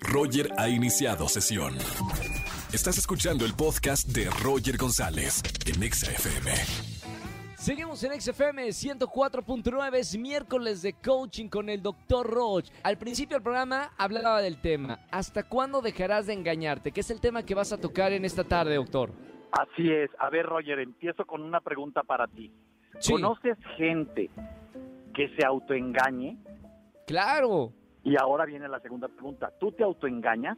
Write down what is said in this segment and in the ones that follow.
Roger ha iniciado sesión. Estás escuchando el podcast de Roger González en Exa FM. Seguimos en XFM 104.9, es miércoles de coaching con el Dr. Roach. Al principio del programa hablaba del tema, ¿hasta cuándo dejarás de engañarte? Que es el tema que vas a tocar en esta tarde, doctor. Así es. A ver, Roger, empiezo con una pregunta para ti. Sí. ¿Conoces gente que se autoengañe? Claro, Y ahora viene la segunda pregunta. ¿Tú te autoengañas?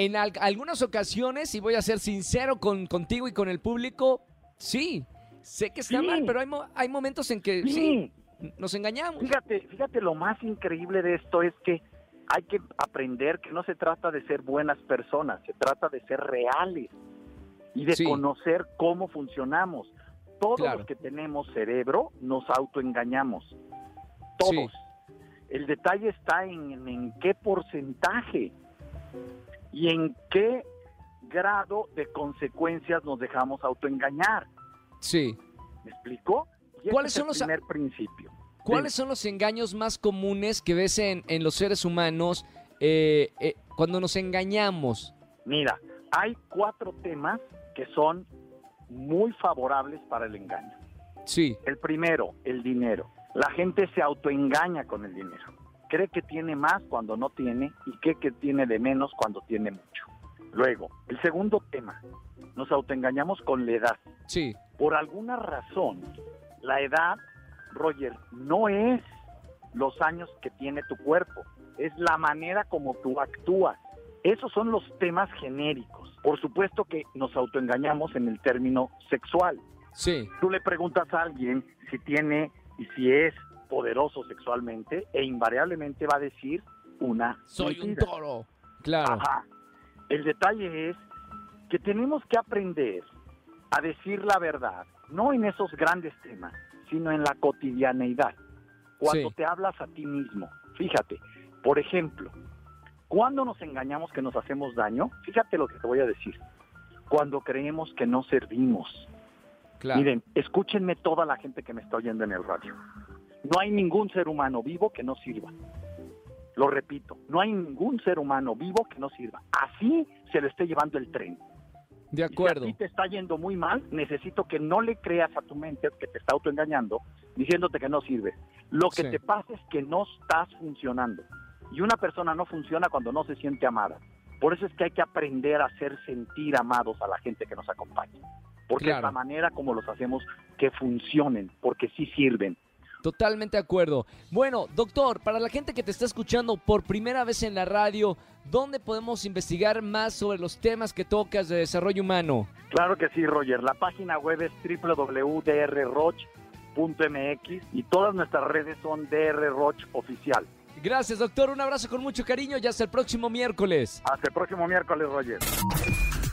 en al- algunas ocasiones, y voy a ser sincero con, contigo y con el público, sí, sé que está Sí. mal, pero hay, mo- hay momentos en que sí, nos engañamos. Fíjate, fíjate, lo más increíble de esto es que hay que aprender que no se trata de ser buenas personas, se trata de ser reales y de Sí. conocer cómo funcionamos. Todos Claro. los que tenemos cerebro nos autoengañamos. Todos. El detalle está en, en qué porcentaje y en qué grado de consecuencias nos dejamos autoengañar. Sí. ¿Me explico? Y ¿Cuáles son es los el primer principio? ¿Cuáles son los engaños más comunes que ves en, en los seres humanos eh, eh, cuando nos engañamos? Mira, hay cuatro temas que son muy favorables para el engaño. Sí, El primero, el dinero. La gente se autoengaña con el dinero. Cree que tiene más cuando no tiene y cree que tiene de menos cuando tiene mucho. Luego, el segundo tema, nos autoengañamos con la edad. sí, Por alguna razón, la edad, Roger, no es los años que tiene tu cuerpo, es la manera como tú actúas. Esos son los temas genéricos. Por supuesto que nos autoengañamos en el término sexual. sí, Tú le preguntas a alguien si tiene y si es poderoso sexualmente e invariablemente va a decir una soy un toro. Claro, Ajá. El detalle es que tenemos que aprender a decir la verdad, no en esos grandes temas, sino en la cotidianeidad. Cuando Sí. te hablas a ti mismo, fíjate, por ejemplo, cuando nos engañamos que nos hacemos daño, fíjate lo que te voy a decir. Cuando creemos que no servimos, claro. Miren, escúchenme toda la gente que me está oyendo en el radio. No hay ningún ser humano vivo que no sirva. Lo repito, no hay ningún ser humano vivo que no sirva. Así se lo esté llevando el tren. de Y acuerdo. Si a ti te está yendo muy mal, necesito que no le creas a tu mente que te está autoengañando, diciéndote que no sirve. Lo que Sí. te pasa es que no estás funcionando. Y una persona no funciona cuando no se siente amada. Por eso es que hay que aprender a hacer sentir amados a la gente que nos acompaña. Porque Claro. es la manera como los hacemos que funcionen, porque sí sirven. Totalmente de acuerdo. Bueno, doctor, para la gente que te está escuchando por primera vez en la radio, ¿dónde podemos investigar más sobre los temas que tocas de desarrollo humano? Claro que sí, Roger. La página web es www.drroch.mx y todas nuestras redes son drroch oficial. Gracias, doctor. Un abrazo con mucho cariño y hasta el próximo miércoles. Hasta el próximo miércoles, Roger.